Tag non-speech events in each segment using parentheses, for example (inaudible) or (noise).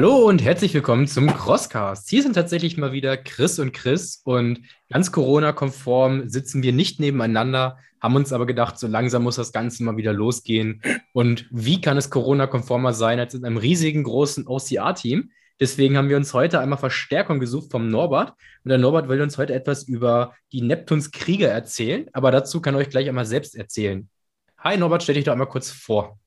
Hallo und herzlich willkommen zum Crosscast. Hier sind tatsächlich mal wieder Chris und Chris und ganz Corona-konform sitzen wir nicht nebeneinander, haben uns aber gedacht, so langsam muss das Ganze mal wieder losgehen. Und wie kann es Corona-konformer sein als in einem riesigen, großen OCR-Team? Deswegen haben wir uns heute einmal Verstärkung gesucht vom Norbert. Und der Norbert will uns heute etwas über die Neptuns Krieger erzählen, aber dazu kann er euch gleich einmal selbst erzählen. Hi Norbert, stell dich doch einmal kurz vor.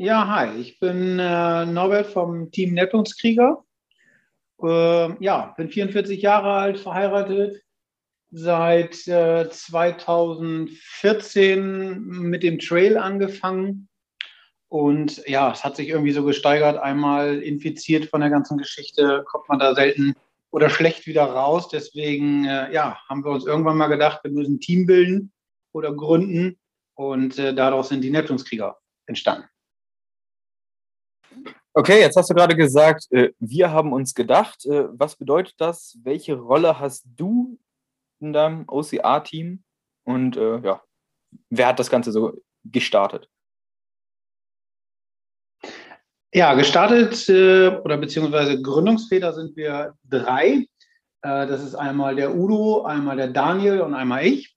Ja, hi, ich bin äh, Norbert vom Team Nettungskrieger. Äh, ja, bin 44 Jahre alt, verheiratet, seit äh, 2014 mit dem Trail angefangen. Und ja, es hat sich irgendwie so gesteigert. Einmal infiziert von der ganzen Geschichte, kommt man da selten oder schlecht wieder raus. Deswegen äh, ja, haben wir uns irgendwann mal gedacht, wir müssen ein Team bilden oder gründen. Und äh, daraus sind die Neptunskrieger entstanden. Okay, jetzt hast du gerade gesagt, äh, wir haben uns gedacht. Äh, was bedeutet das? Welche Rolle hast du in deinem OCR-Team? Und äh, ja, wer hat das Ganze so gestartet? Ja, gestartet oder beziehungsweise Gründungsväter sind wir drei. Das ist einmal der Udo, einmal der Daniel und einmal ich.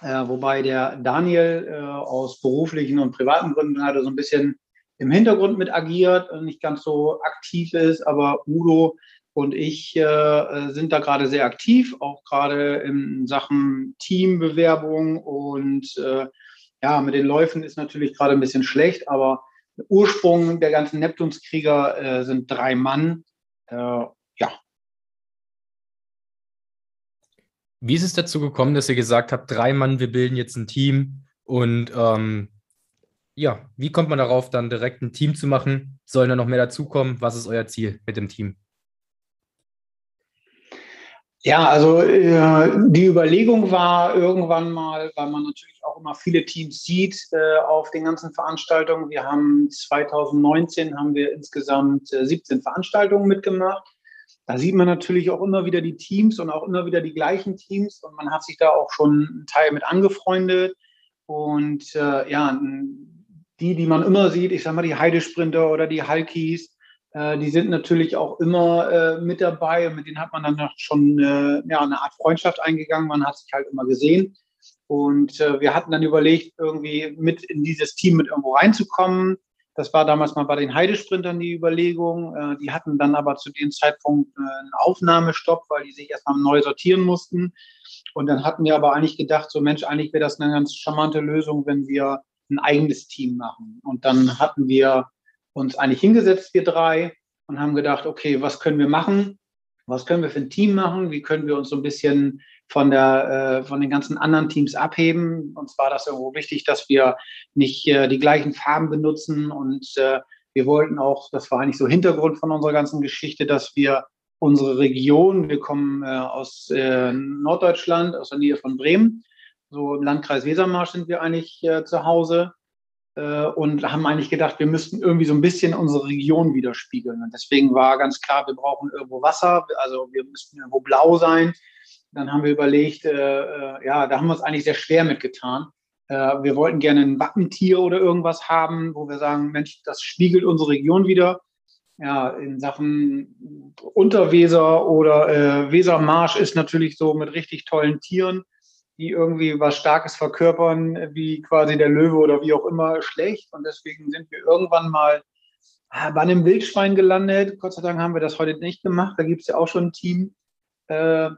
Wobei der Daniel aus beruflichen und privaten Gründen hatte so ein bisschen im Hintergrund mit agiert, nicht ganz so aktiv ist, aber Udo und ich äh, sind da gerade sehr aktiv, auch gerade in Sachen Teambewerbung und äh, ja, mit den Läufen ist natürlich gerade ein bisschen schlecht, aber Ursprung der ganzen Neptunskrieger äh, sind drei Mann. Äh, ja. Wie ist es dazu gekommen, dass ihr gesagt habt, drei Mann, wir bilden jetzt ein Team und ähm, ja, wie kommt man darauf, dann direkt ein Team zu machen? Sollen da noch mehr dazukommen? Was ist euer Ziel mit dem Team? Ja, also äh, die Überlegung war irgendwann mal, weil man natürlich auch immer viele Teams sieht äh, auf den ganzen Veranstaltungen. Wir haben 2019 haben wir insgesamt äh, 17 Veranstaltungen mitgemacht. Da sieht man natürlich auch immer wieder die Teams und auch immer wieder die gleichen Teams und man hat sich da auch schon einen Teil mit angefreundet. Und äh, ja, die, die man immer sieht, ich sag mal die Heidesprinter oder die Halkis, äh, die sind natürlich auch immer äh, mit dabei und mit denen hat man dann schon äh, ja, eine Art Freundschaft eingegangen. Man hat sich halt immer gesehen. Und äh, wir hatten dann überlegt, irgendwie mit in dieses Team mit irgendwo reinzukommen. Das war damals mal bei den Heidesprintern die Überlegung. Äh, die hatten dann aber zu dem Zeitpunkt äh, einen Aufnahmestopp, weil die sich erstmal neu sortieren mussten. Und dann hatten wir aber eigentlich gedacht, so Mensch, eigentlich wäre das eine ganz charmante Lösung, wenn wir ein eigenes Team machen. Und dann hatten wir uns eigentlich hingesetzt, wir drei, und haben gedacht, okay, was können wir machen? Was können wir für ein Team machen? Wie können wir uns so ein bisschen von, der, äh, von den ganzen anderen Teams abheben? Uns war das irgendwo wichtig, dass wir nicht äh, die gleichen Farben benutzen. Und äh, wir wollten auch, das war eigentlich so Hintergrund von unserer ganzen Geschichte, dass wir unsere Region, wir kommen äh, aus äh, Norddeutschland, aus der Nähe von Bremen, so im Landkreis Wesermarsch sind wir eigentlich äh, zu Hause äh, und haben eigentlich gedacht, wir müssten irgendwie so ein bisschen unsere Region widerspiegeln. Und deswegen war ganz klar, wir brauchen irgendwo Wasser, also wir müssten irgendwo blau sein. Dann haben wir überlegt, äh, äh ja, da haben wir uns eigentlich sehr schwer mitgetan. Äh, wir wollten gerne ein Wappentier oder irgendwas haben, wo wir sagen, Mensch, das spiegelt unsere Region wieder ja, in Sachen Unterweser oder äh, Wesermarsch ist natürlich so mit richtig tollen Tieren die irgendwie was Starkes verkörpern, wie quasi der Löwe oder wie auch immer, schlecht. Und deswegen sind wir irgendwann mal ah, bei einem Wildschwein gelandet. Gott sei Dank haben wir das heute nicht gemacht. Da gibt es ja auch schon ein Team. Äh,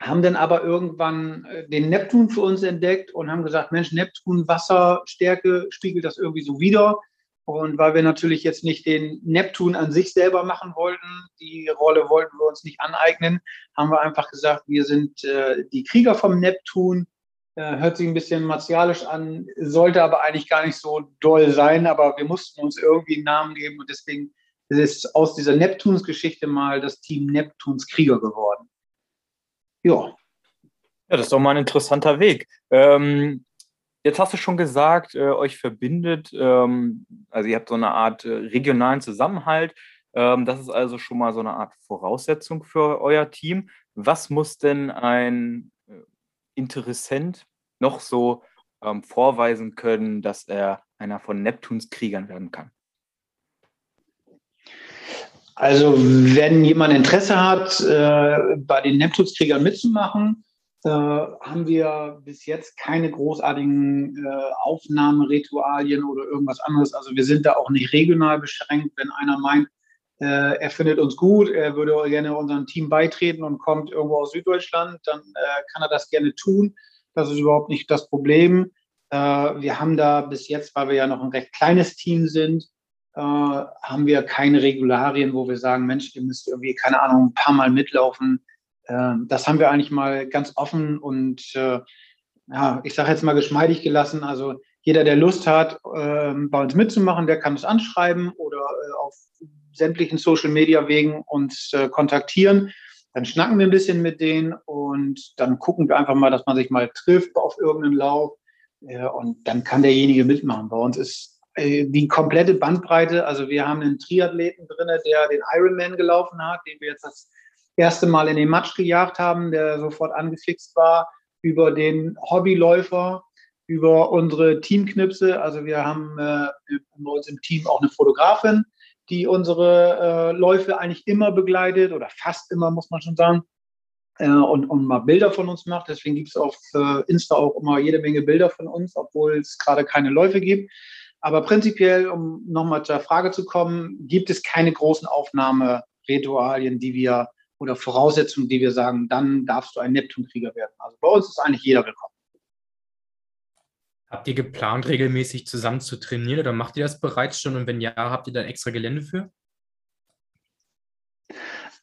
haben dann aber irgendwann äh, den Neptun für uns entdeckt und haben gesagt, Mensch, Neptun, Wasserstärke spiegelt das irgendwie so wieder. Und weil wir natürlich jetzt nicht den Neptun an sich selber machen wollten, die Rolle wollten wir uns nicht aneignen, haben wir einfach gesagt, wir sind äh, die Krieger vom Neptun. Äh, hört sich ein bisschen martialisch an, sollte aber eigentlich gar nicht so doll sein, aber wir mussten uns irgendwie einen Namen geben und deswegen ist aus dieser Neptuns-Geschichte mal das Team Neptuns Krieger geworden. Ja. Ja, das ist doch mal ein interessanter Weg. Ähm, Jetzt hast du schon gesagt, äh, euch verbindet, ähm, also ihr habt so eine Art äh, regionalen Zusammenhalt. Ähm, das ist also schon mal so eine Art Voraussetzung für euer Team. Was muss denn ein äh, Interessent noch so ähm, vorweisen können, dass er einer von Neptuns Kriegern werden kann? Also, wenn jemand Interesse hat, äh, bei den Neptunskriegern mitzumachen, äh, haben wir bis jetzt keine großartigen äh, Aufnahmeritualien oder irgendwas anderes. Also, wir sind da auch nicht regional beschränkt. Wenn einer meint, äh, er findet uns gut, er würde gerne unserem Team beitreten und kommt irgendwo aus Süddeutschland, dann äh, kann er das gerne tun. Das ist überhaupt nicht das Problem. Äh, wir haben da bis jetzt, weil wir ja noch ein recht kleines Team sind, haben wir keine Regularien, wo wir sagen, Mensch, ihr müsst irgendwie, keine Ahnung, ein paar Mal mitlaufen. Äh, das haben wir eigentlich mal ganz offen und äh, ja, ich sage jetzt mal geschmeidig gelassen. Also jeder, der Lust hat, ähm, bei uns mitzumachen, der kann uns anschreiben oder äh, auf sämtlichen Social-Media-Wegen uns äh, kontaktieren. Dann schnacken wir ein bisschen mit denen und dann gucken wir einfach mal, dass man sich mal trifft auf irgendeinen Lauf. und dann kann derjenige mitmachen. Bei uns ist die komplette Bandbreite. Also wir haben einen Triathleten drin, der den Ironman gelaufen hat, den wir jetzt das erste Mal in den Matsch gejagt haben, der sofort angefixt war, über den Hobbyläufer, über unsere Teamknipse. Also wir haben äh, bei uns im Team auch eine Fotografin, die unsere äh, Läufe eigentlich immer begleitet oder fast immer, muss man schon sagen. Äh, und, und mal Bilder von uns macht. Deswegen gibt es auf äh, Insta auch immer jede Menge Bilder von uns, obwohl es gerade keine Läufe gibt. Aber prinzipiell, um nochmal zur Frage zu kommen, gibt es keine großen Aufnahmeritualien, die wir oder Voraussetzungen, die wir sagen, dann darfst du ein Neptunkrieger werden. Also bei uns ist eigentlich jeder willkommen. Habt ihr geplant, regelmäßig zusammen zu trainieren oder macht ihr das bereits schon? Und wenn ja, habt ihr da extra Gelände für?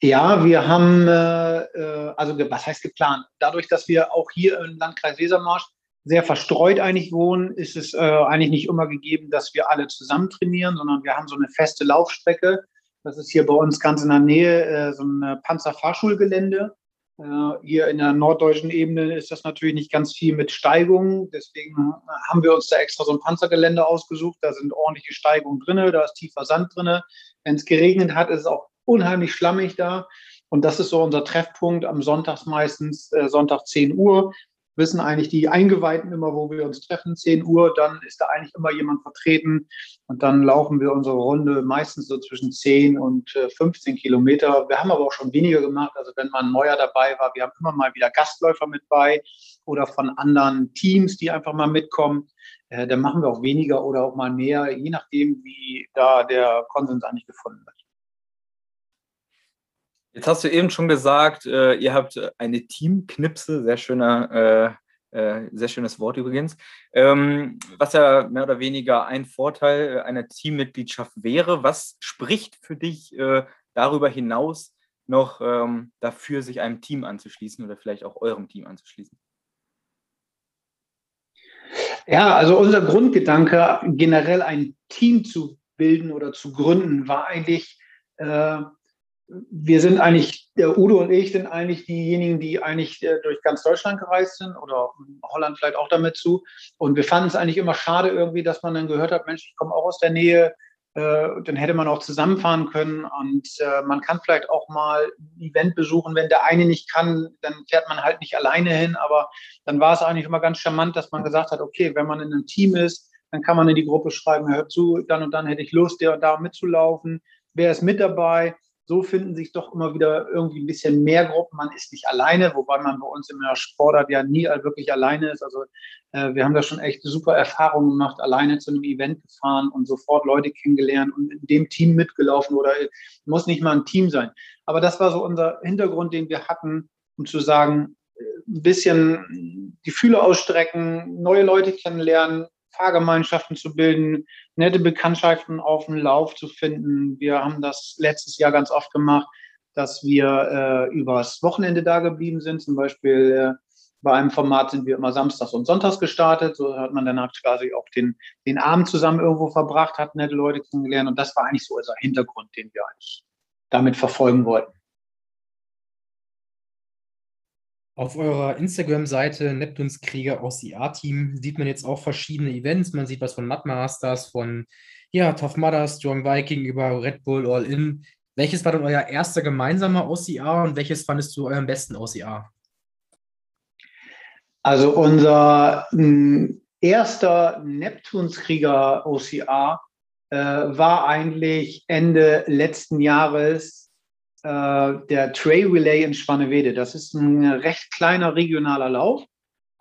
Ja, wir haben, äh, äh also was heißt geplant? Dadurch, dass wir auch hier im Landkreis Wesermarsch sehr verstreut eigentlich wohnen, ist es äh, eigentlich nicht immer gegeben, dass wir alle zusammen trainieren, sondern wir haben so eine feste Laufstrecke. Das ist hier bei uns ganz in der Nähe äh, so ein Panzerfahrschulgelände. Äh, hier in der norddeutschen Ebene ist das natürlich nicht ganz viel mit Steigungen. Deswegen haben wir uns da extra so ein Panzergelände ausgesucht. Da sind ordentliche Steigungen drin, da ist tiefer Sand drin. Wenn es geregnet hat, ist es auch unheimlich schlammig da. Und das ist so unser Treffpunkt am Sonntag meistens, äh, Sonntag 10 Uhr wissen eigentlich die Eingeweihten immer, wo wir uns treffen, 10 Uhr, dann ist da eigentlich immer jemand vertreten und dann laufen wir unsere Runde meistens so zwischen 10 und 15 äh, Kilometer. Wir haben aber auch schon weniger gemacht, also wenn mal ein neuer dabei war, wir haben immer mal wieder Gastläufer mit bei oder von anderen Teams, die einfach mal mitkommen. Äh, dann machen wir auch weniger oder auch mal mehr, je nachdem, wie da der Konsens eigentlich gefunden wird. Jetzt hast du eben schon gesagt, äh, ihr habt eine Teamknipse, sehr schöner, äh, äh, sehr schönes Wort übrigens, ähm, was ja mehr oder weniger ein Vorteil äh, einer Teammitgliedschaft wäre. Was spricht für dich äh, darüber hinaus noch ähm, dafür, sich einem Team anzuschließen oder vielleicht auch eurem Team anzuschließen? Ja, also unser Grundgedanke, generell ein Team zu bilden oder zu gründen, war eigentlich, äh, wir sind eigentlich, der Udo und ich sind eigentlich diejenigen, die eigentlich äh, durch ganz Deutschland gereist sind oder Holland vielleicht auch damit zu. Und wir fanden es eigentlich immer schade irgendwie, dass man dann gehört hat, Mensch, ich komme auch aus der Nähe, äh, dann hätte man auch zusammenfahren können und äh, man kann vielleicht auch mal ein Event besuchen. Wenn der eine nicht kann, dann fährt man halt nicht alleine hin. Aber dann war es eigentlich immer ganz charmant, dass man gesagt hat, okay, wenn man in einem Team ist, dann kann man in die Gruppe schreiben, hört zu, dann und dann hätte ich Lust, der und da mitzulaufen. Wer ist mit dabei? So finden sich doch immer wieder irgendwie ein bisschen mehr Gruppen. Man ist nicht alleine, wobei man bei uns in der Sportart ja nie wirklich alleine ist. Also äh, wir haben da schon echt super Erfahrungen gemacht, alleine zu einem Event gefahren und sofort Leute kennengelernt und in dem Team mitgelaufen oder muss nicht mal ein Team sein. Aber das war so unser Hintergrund, den wir hatten, um zu sagen, äh, ein bisschen die Fühler ausstrecken, neue Leute kennenlernen, Fahrgemeinschaften zu bilden, nette Bekanntschaften auf dem Lauf zu finden. Wir haben das letztes Jahr ganz oft gemacht, dass wir äh, übers Wochenende da geblieben sind. Zum Beispiel äh, bei einem Format sind wir immer samstags und sonntags gestartet. So hat man dann quasi auch den, den Abend zusammen irgendwo verbracht, hat nette Leute kennengelernt. Und das war eigentlich so unser Hintergrund, den wir eigentlich damit verfolgen wollten. Auf eurer Instagram-Seite Neptunskrieger aus IA-Team sieht man jetzt auch verschiedene Events. Man sieht was von Mudmasters, von ja, Tough Mudder, Strong Viking über Red Bull All In. Welches war denn euer erster gemeinsamer OCR und welches fandest du euren besten OCR? Also unser hm, erster Neptunskrieger OCR äh, war eigentlich Ende letzten Jahres äh, der Trail Relay in Spannewede. Das ist ein recht kleiner regionaler Lauf.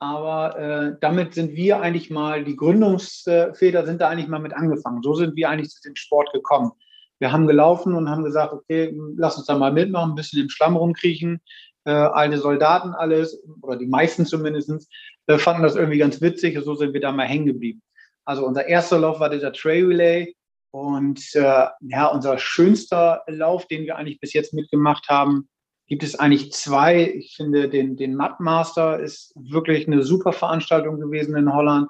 Aber äh, damit sind wir eigentlich mal, die Gründungsväter sind da eigentlich mal mit angefangen. So sind wir eigentlich zu dem Sport gekommen. Wir haben gelaufen und haben gesagt, okay, lass uns da mal mitmachen, ein bisschen im Schlamm rumkriechen. Äh, alte Soldaten alles, oder die meisten zumindest, äh, fanden das irgendwie ganz witzig. So sind wir da mal hängen geblieben. Also unser erster Lauf war dieser Trail Relay. Und äh, ja, unser schönster Lauf, den wir eigentlich bis jetzt mitgemacht haben, gibt es eigentlich zwei. Ich finde, den, den Mudmaster ist wirklich eine super Veranstaltung gewesen in Holland.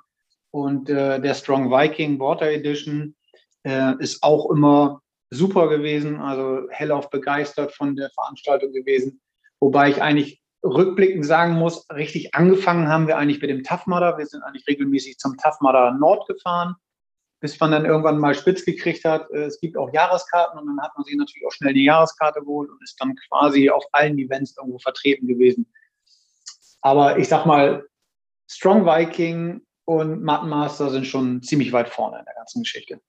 Und äh, der Strong Viking Water Edition äh, ist auch immer super gewesen. Also hellauf begeistert von der Veranstaltung gewesen. Wobei ich eigentlich rückblickend sagen muss, richtig angefangen haben wir eigentlich mit dem Tough Mudder. Wir sind eigentlich regelmäßig zum Tough Mudder Nord gefahren bis man dann irgendwann mal spitz gekriegt hat. Äh, es gibt auch Jahreskarten und dann hat man sich natürlich auch schnell die Jahreskarte geholt und ist dann quasi auf allen Events irgendwo vertreten gewesen. Aber ich sag mal, Strong Viking und Mattenmaster sind schon ziemlich weit vorne in der ganzen Geschichte.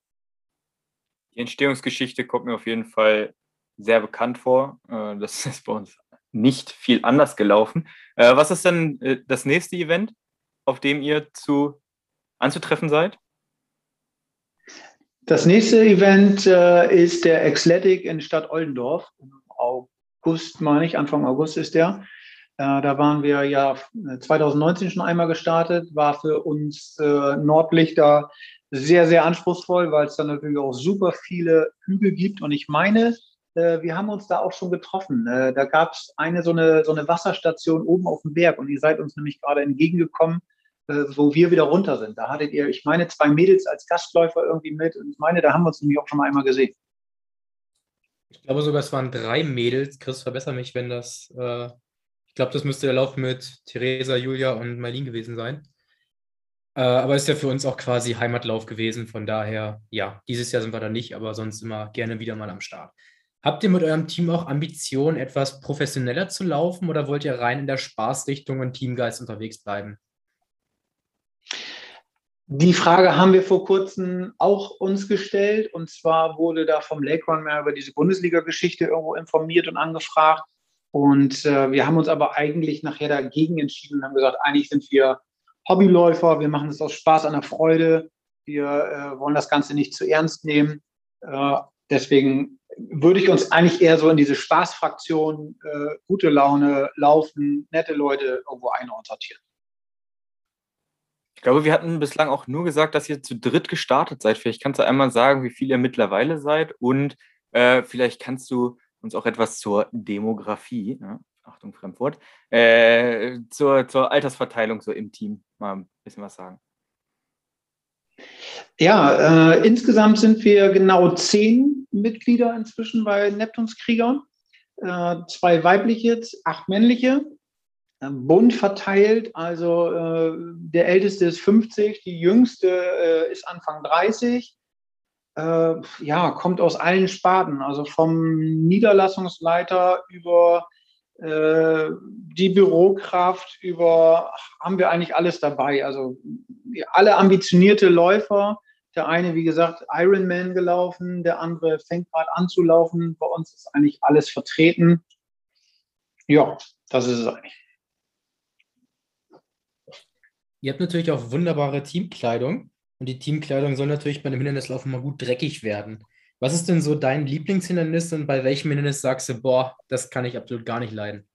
Die Entstehungsgeschichte kommt mir auf jeden Fall sehr bekannt vor. Äh, das (laughs) ist bei uns nicht viel anders gelaufen. Äh, was ist denn das nächste Event, auf dem ihr zu anzutreffen seid? Das nächste Event äh, ist der Exletic in Stadt Oldendorf. Im August, meine ich, Anfang August ist der. Äh, da waren wir ja 2019 äh, schon einmal gestartet, war für uns äh, Nordlichter sehr, sehr anspruchsvoll, weil es dann natürlich auch super viele Hügel gibt. Und ich meine, äh, wir haben uns da auch schon getroffen. Äh, da gab es eine so, eine so eine Wasserstation oben auf dem Berg und ihr seid uns nämlich gerade entgegengekommen wo wir wieder runter sind. Da hattet ihr, ich meine, zwei Mädels als Gastläufer irgendwie mit. Und ich meine, da haben wir uns nämlich auch schon mal einmal gesehen. Ich glaube sogar, es waren drei Mädels. Chris, verbessere mich, wenn das. Äh, ich glaube, das müsste der Lauf mit Theresa, Julia und Marlene gewesen sein. Äh, aber ist ja für uns auch quasi Heimatlauf gewesen. Von daher, ja, dieses Jahr sind wir da nicht, aber sonst immer gerne wieder mal am Start. Habt ihr mit eurem Team auch Ambitionen, etwas professioneller zu laufen oder wollt ihr rein in der Spaßrichtung und Teamgeist unterwegs bleiben? Die Frage haben wir vor kurzem auch uns gestellt. Und zwar wurde da vom Lake Run mehr über diese Bundesliga-Geschichte irgendwo informiert und angefragt. Und äh, wir haben uns aber eigentlich nachher dagegen entschieden und haben gesagt, eigentlich sind wir Hobbyläufer, wir machen das aus Spaß an der Freude. Wir äh, wollen das Ganze nicht zu ernst nehmen. Äh, deswegen würde ich uns eigentlich eher so in diese Spaßfraktion, äh, gute Laune, laufen, nette Leute irgendwo einsortieren. Ich glaube, wir hatten bislang auch nur gesagt, dass ihr zu dritt gestartet seid. Vielleicht kannst du einmal sagen, wie viel ihr mittlerweile seid und äh, vielleicht kannst du uns auch etwas zur Demografie, ja, Achtung, Fremdwort, äh, zur, zur Altersverteilung so im Team mal ein bisschen was sagen. Ja, äh, insgesamt sind wir genau zehn Mitglieder inzwischen bei Neptunskriegern. Äh, zwei weibliche, acht männliche. Ähm, bunt verteilt. Also äh, der älteste ist 50, die jüngste äh, ist Anfang 30. Äh, ja, kommt aus allen Sparten, also vom Niederlassungsleiter über äh, die Bürokraft, über haben wir eigentlich alles dabei. Also alle ambitionierte Läufer. Der eine, wie gesagt, Ironman gelaufen, der andere fängt gerade an zu laufen. Bei uns ist eigentlich alles vertreten. Ja, das ist es eigentlich. Ihr habt natürlich auch wunderbare Teamkleidung und die Teamkleidung soll natürlich bei einem Hindernislauf mal gut dreckig werden. Was ist denn so dein Lieblingshindernis und bei welchem Hindernis sagst du, boah, das kann ich absolut gar nicht leiden?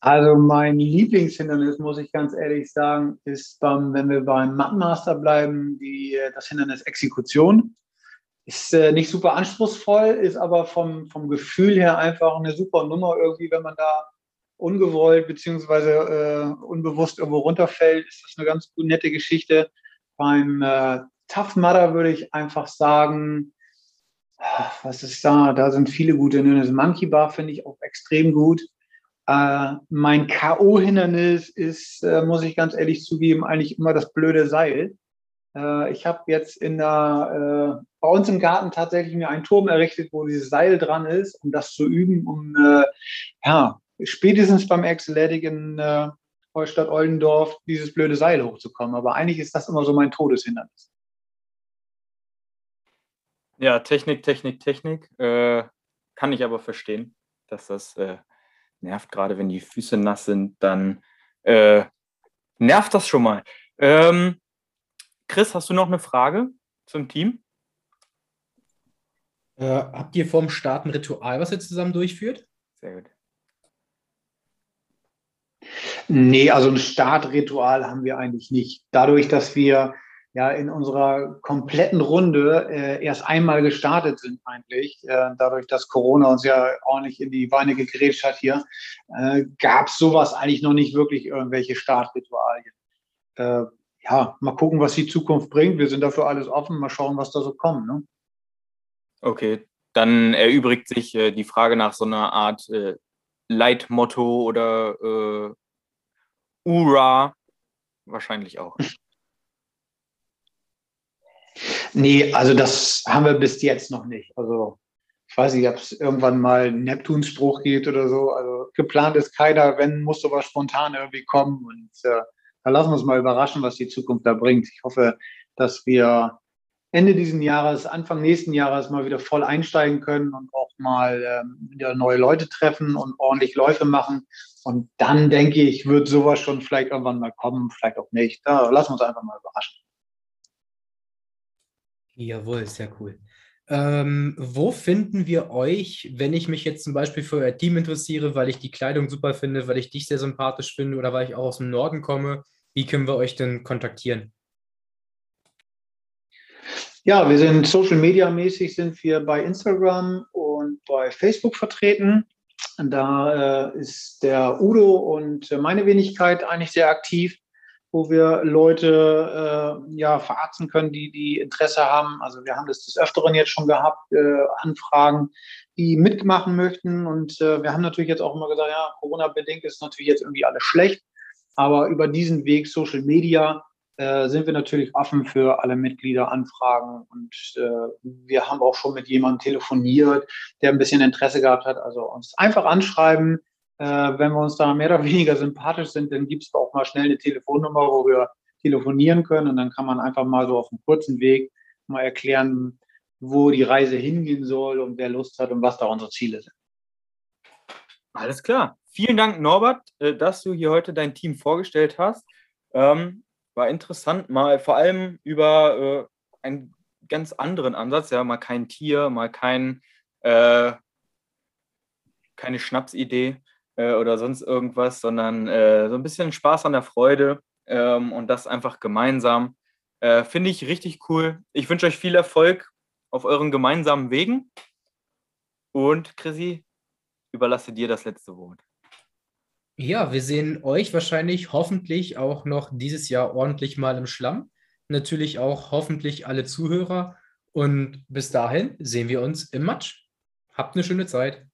Also mein Lieblingshindernis, muss ich ganz ehrlich sagen, ist, beim, wenn wir beim Mattenmaster bleiben, die, das Hindernis Exekution. Ist äh, nicht super anspruchsvoll, ist aber vom, vom Gefühl her einfach eine super Nummer irgendwie, wenn man da ungewollt beziehungsweise äh, unbewusst irgendwo runterfällt, ist das eine ganz nette Geschichte. Beim äh, Tough Mudder würde ich einfach sagen, was ist da? Da sind viele gute Hindernis. Monkey Bar finde ich auch extrem gut. Äh, mein K.O.-Hindernis ist, äh, muss ich ganz ehrlich zugeben, eigentlich immer das blöde Seil. Äh, ich habe jetzt in der, äh, bei uns im Garten tatsächlich mir einen Turm errichtet, wo dieses Seil dran ist, um das zu üben, um äh, ja, spätestens beim Exletic in äh, Holstadt Oldendorf dieses blöde Seil hochzukommen. Aber eigentlich ist das immer so mein Todeshindernis. Ja, Technik, Technik, Technik. Äh, kann ich aber verstehen, dass das äh, nervt, gerade wenn die Füße nass sind, dann äh, nervt das schon mal. Ähm, Chris, hast du noch eine Frage zum Team? Äh, habt ihr vorm Start ein Ritual, was ihr zusammen durchführt? Sehr gut. Nee, also ein Startritual haben wir eigentlich nicht. Dadurch, dass wir ja in unserer kompletten Runde äh, erst einmal gestartet sind eigentlich, äh, dadurch, dass Corona uns ja ordentlich in die Beine gegrätscht hat hier, äh, gab es sowas eigentlich noch nicht wirklich irgendwelche Startritualien. Äh, ja, mal gucken, was die Zukunft bringt. Wir sind dafür alles offen. Mal schauen, was da so kommt. Ne? Okay, dann erübrigt sich äh, die Frage nach so einer Art äh, Leitmotto oder äh, Ura wahrscheinlich auch. Nee, also das haben wir bis jetzt noch nicht. Also ich weiß nicht, ob es irgendwann mal einen Neptunspruch gibt oder so. Also geplant ist keiner, wenn, muss sowas spontan irgendwie kommen. Und äh, da lassen wir uns mal überraschen, was die Zukunft da bringt. Ich hoffe, dass wir Ende dieses Jahres, Anfang nächsten Jahres mal wieder voll einsteigen können und auch mal ähm, wieder neue Leute treffen und ordentlich Läufe machen. Und dann denke ich, wird sowas schon vielleicht irgendwann mal kommen, vielleicht auch nicht. Da lassen wir uns einfach mal überraschen. Jawohl, sehr cool. Ähm, wo finden wir euch, wenn ich mich jetzt zum Beispiel für euer Team interessiere, weil ich die Kleidung super finde, weil ich dich sehr sympathisch finde oder weil ich auch aus dem Norden komme? Wie können wir euch denn kontaktieren? Ja, wir sind Social Media mäßig sind wir bei Instagram und bei Facebook vertreten. Da äh, ist der Udo und meine Wenigkeit eigentlich sehr aktiv wo wir Leute äh, ja verarzten können, die die Interesse haben. Also wir haben das des Öfteren jetzt schon gehabt, äh, Anfragen, die mitmachen möchten. Und äh, wir haben natürlich jetzt auch immer gesagt, ja, Corona-bedingt ist natürlich jetzt irgendwie alles schlecht. Aber über diesen Weg Social Media äh, sind wir natürlich offen für alle Mitglieder Anfragen. Und äh, wir haben auch schon mit jemandem telefoniert, der ein bisschen Interesse gehabt hat. Also uns einfach anschreiben äh, wenn wir uns da mehr oder weniger sympathisch sind, dann gibt es auch mal schnell eine Telefonnummer, wo wir telefonieren können und dann kann man einfach mal so auf einem kurzen Weg mal erklären, wo die Reise hingehen soll und wer Lust hat und was da unsere Ziele sind. Alles klar. Vielen Dank, Norbert, äh, dass du hier heute dein Team vorgestellt hast. Ähm, war interessant, mal vor allem über äh, einen ganz anderen Ansatz, ja, mal kein Tier, mal kein, äh, keine Schnapsidee, äh, oder sonst irgendwas, sondern äh, so ein bisschen Spaß an der Freude ähm, und das einfach gemeinsam. Äh, Finde ich richtig cool. Ich wünsche euch viel Erfolg auf euren gemeinsamen Wegen. Und Chrissy, überlasse dir das letzte Wort. Ja, wir sehen euch wahrscheinlich hoffentlich auch noch dieses Jahr ordentlich mal im Schlamm. Natürlich auch hoffentlich alle Zuhörer. Und bis dahin sehen wir uns im Matsch. Habt eine schöne Zeit.